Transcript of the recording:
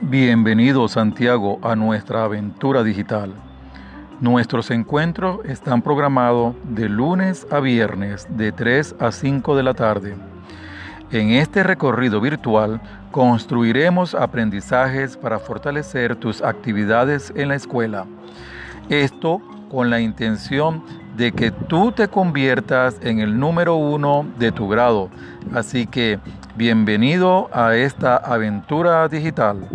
Bienvenido Santiago a nuestra aventura digital. Nuestros encuentros están programados de lunes a viernes de 3 a 5 de la tarde. En este recorrido virtual construiremos aprendizajes para fortalecer tus actividades en la escuela. Esto con la intención de que tú te conviertas en el número uno de tu grado. Así que bienvenido a esta aventura digital.